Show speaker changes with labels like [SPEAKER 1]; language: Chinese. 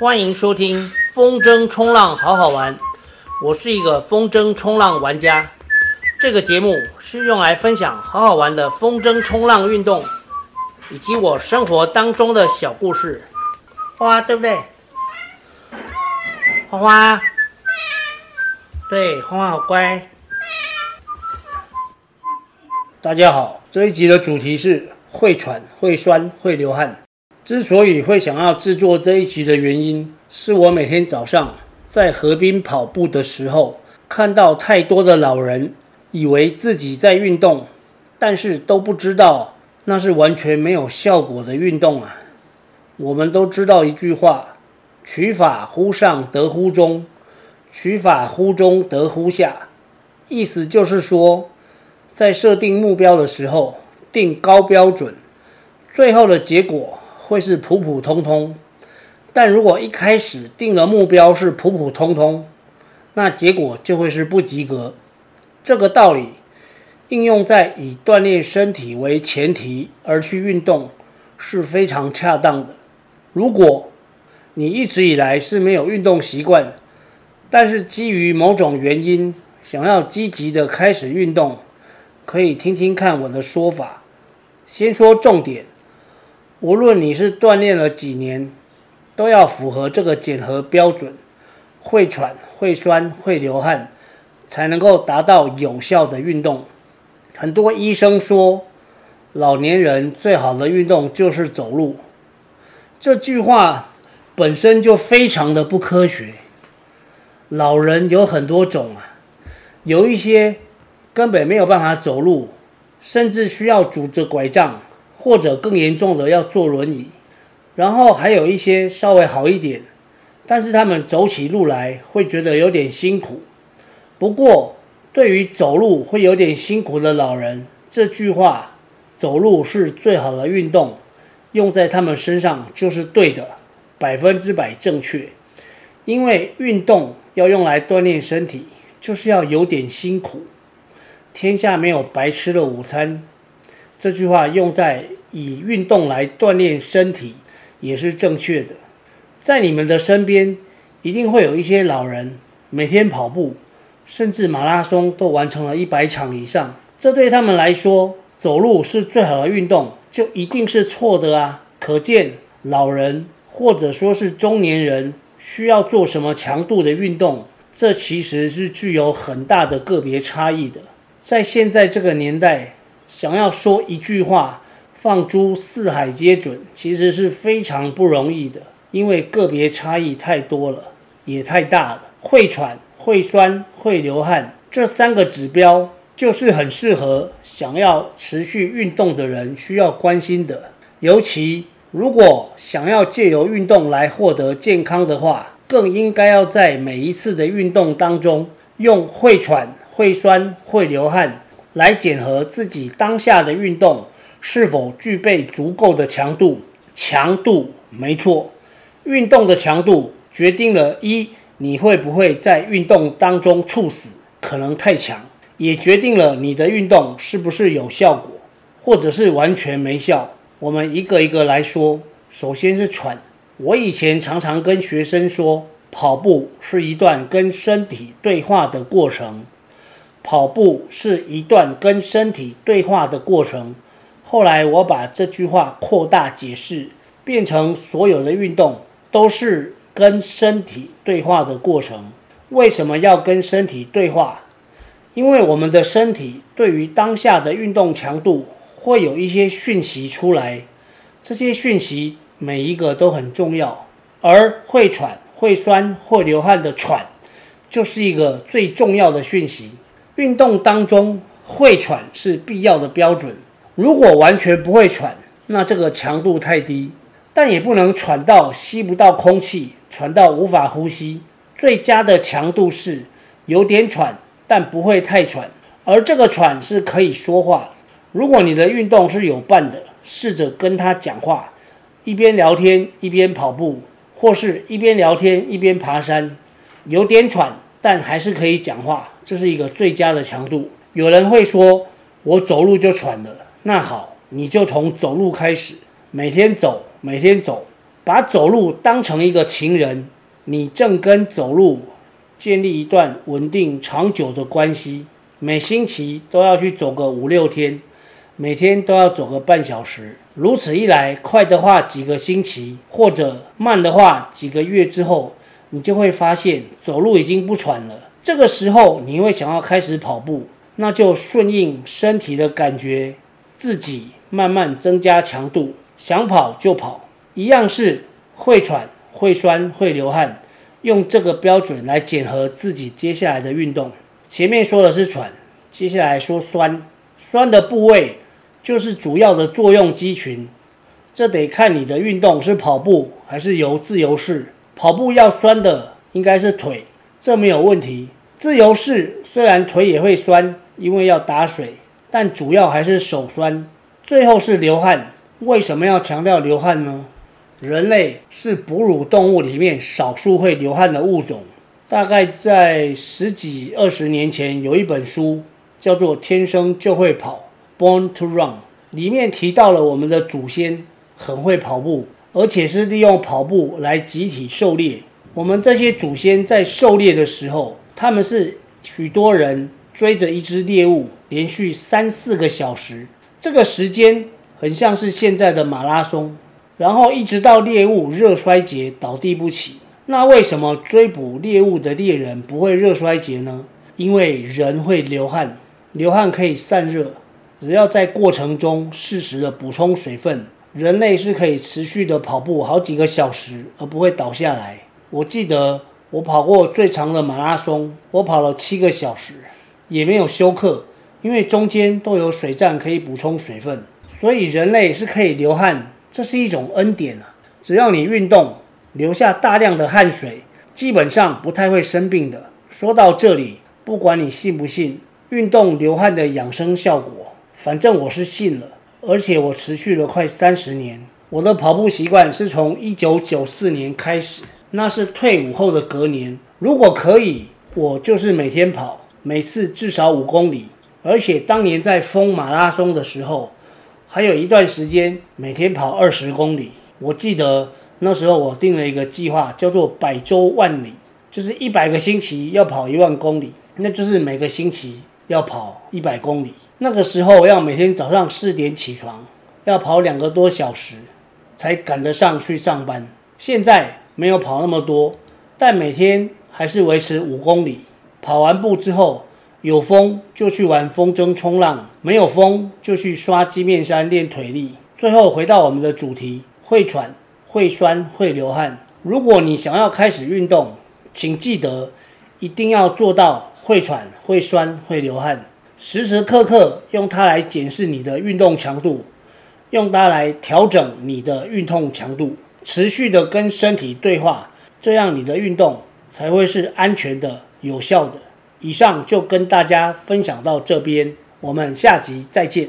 [SPEAKER 1] 欢迎收听风筝冲浪好好玩，我是一个风筝冲浪玩家。这个节目是用来分享好好玩的风筝冲浪运动，以及我生活当中的小故事。花花对不对？花花，对，花花好乖。大家好，这一集的主题是会喘、会酸、会流汗。之所以会想要制作这一集的原因，是我每天早上在河边跑步的时候，看到太多的老人以为自己在运动，但是都不知道那是完全没有效果的运动啊。我们都知道一句话：“取法乎上，得乎中；取法乎中，得乎下。”意思就是说，在设定目标的时候，定高标准，最后的结果会是普普通通。但如果一开始定了目标是普普通通，那结果就会是不及格。这个道理应用在以锻炼身体为前提而去运动是非常恰当的。如果你一直以来是没有运动习惯，但是基于某种原因想要积极的开始运动，可以听听看我的说法。先说重点，无论你是锻炼了几年，都要符合这个检核标准：会喘、会酸、会流汗，才能够达到有效的运动。很多医生说，老年人最好的运动就是走路。这句话本身就非常的不科学。老人有很多种啊，有一些根本没有办法走路，甚至需要拄着拐杖，或者更严重的要坐轮椅。然后还有一些稍微好一点，但是他们走起路来会觉得有点辛苦。不过，对于走路会有点辛苦的老人，这句话“走路是最好的运动”。用在他们身上就是对的，百分之百正确。因为运动要用来锻炼身体，就是要有点辛苦。天下没有白吃的午餐，这句话用在以运动来锻炼身体也是正确的。在你们的身边，一定会有一些老人，每天跑步，甚至马拉松都完成了一百场以上。这对他们来说，走路是最好的运动。就一定是错的啊！可见老人或者说是中年人需要做什么强度的运动，这其实是具有很大的个别差异的。在现在这个年代，想要说一句话放诸四海皆准，其实是非常不容易的，因为个别差异太多了，也太大了。会喘、会酸、会流汗这三个指标。就是很适合想要持续运动的人需要关心的，尤其如果想要借由运动来获得健康的话，更应该要在每一次的运动当中，用会喘、会酸、会流汗来检核自己当下的运动是否具备足够的强度。强度没错，运动的强度决定了一你会不会在运动当中猝死，可能太强。也决定了你的运动是不是有效果，或者是完全没效。我们一个一个来说。首先是喘。我以前常常跟学生说，跑步是一段跟身体对话的过程。跑步是一段跟身体对话的过程。后来我把这句话扩大解释，变成所有的运动都是跟身体对话的过程。为什么要跟身体对话？因为我们的身体对于当下的运动强度会有一些讯息出来，这些讯息每一个都很重要，而会喘、会酸、会流汗的喘，就是一个最重要的讯息。运动当中会喘是必要的标准，如果完全不会喘，那这个强度太低，但也不能喘到吸不到空气，喘到无法呼吸。最佳的强度是有点喘。但不会太喘，而这个喘是可以说话。如果你的运动是有伴的，试着跟他讲话，一边聊天一边跑步，或是一边聊天一边爬山，有点喘，但还是可以讲话，这是一个最佳的强度。有人会说，我走路就喘了，那好，你就从走路开始，每天走，每天走，把走路当成一个情人，你正跟走路建立一段稳定长久的关系，每星期都要去走个五六天，每天都要走个半小时。如此一来，快的话几个星期，或者慢的话几个月之后，你就会发现走路已经不喘了。这个时候，你会想要开始跑步，那就顺应身体的感觉，自己慢慢增加强度，想跑就跑。一样是会喘、会酸、会流汗，用这个标准来检核自己接下来的运动。前面说的是喘，接下来说酸，酸的部位。就是主要的作用肌群，这得看你的运动是跑步还是游自由式。跑步要酸的应该是腿，这没有问题。自由式虽然腿也会酸，因为要打水，但主要还是手酸。最后是流汗，为什么要强调流汗呢？人类是哺乳动物里面少数会流汗的物种。大概在十几二十年前，有一本书叫做《天生就会跑》。Born to Run 里面提到了我们的祖先很会跑步，而且是利用跑步来集体狩猎。我们这些祖先在狩猎的时候，他们是许多人追着一只猎物，连续三四个小时，这个时间很像是现在的马拉松，然后一直到猎物热衰竭倒地不起。那为什么追捕猎物的猎人不会热衰竭呢？因为人会流汗，流汗可以散热。只要在过程中适时的补充水分，人类是可以持续的跑步好几个小时而不会倒下来。我记得我跑过最长的马拉松，我跑了七个小时，也没有休克，因为中间都有水站可以补充水分。所以人类是可以流汗，这是一种恩典啊！只要你运动，流下大量的汗水，基本上不太会生病的。说到这里，不管你信不信，运动流汗的养生效果。反正我是信了，而且我持续了快三十年。我的跑步习惯是从一九九四年开始，那是退伍后的隔年。如果可以，我就是每天跑，每次至少五公里。而且当年在疯马拉松的时候，还有一段时间每天跑二十公里。我记得那时候我定了一个计划，叫做百周万里，就是一百个星期要跑一万公里，那就是每个星期要跑一百公里。那个时候要每天早上四点起床，要跑两个多小时，才赶得上去上班。现在没有跑那么多，但每天还是维持五公里。跑完步之后，有风就去玩风筝冲浪，没有风就去刷鸡面山练腿力。最后回到我们的主题：会喘、会酸、会流汗。如果你想要开始运动，请记得一定要做到会喘、会酸、会流汗。时时刻刻用它来检视你的运动强度，用它来调整你的运动强度，持续的跟身体对话，这样你的运动才会是安全的、有效的。以上就跟大家分享到这边，我们下集再见。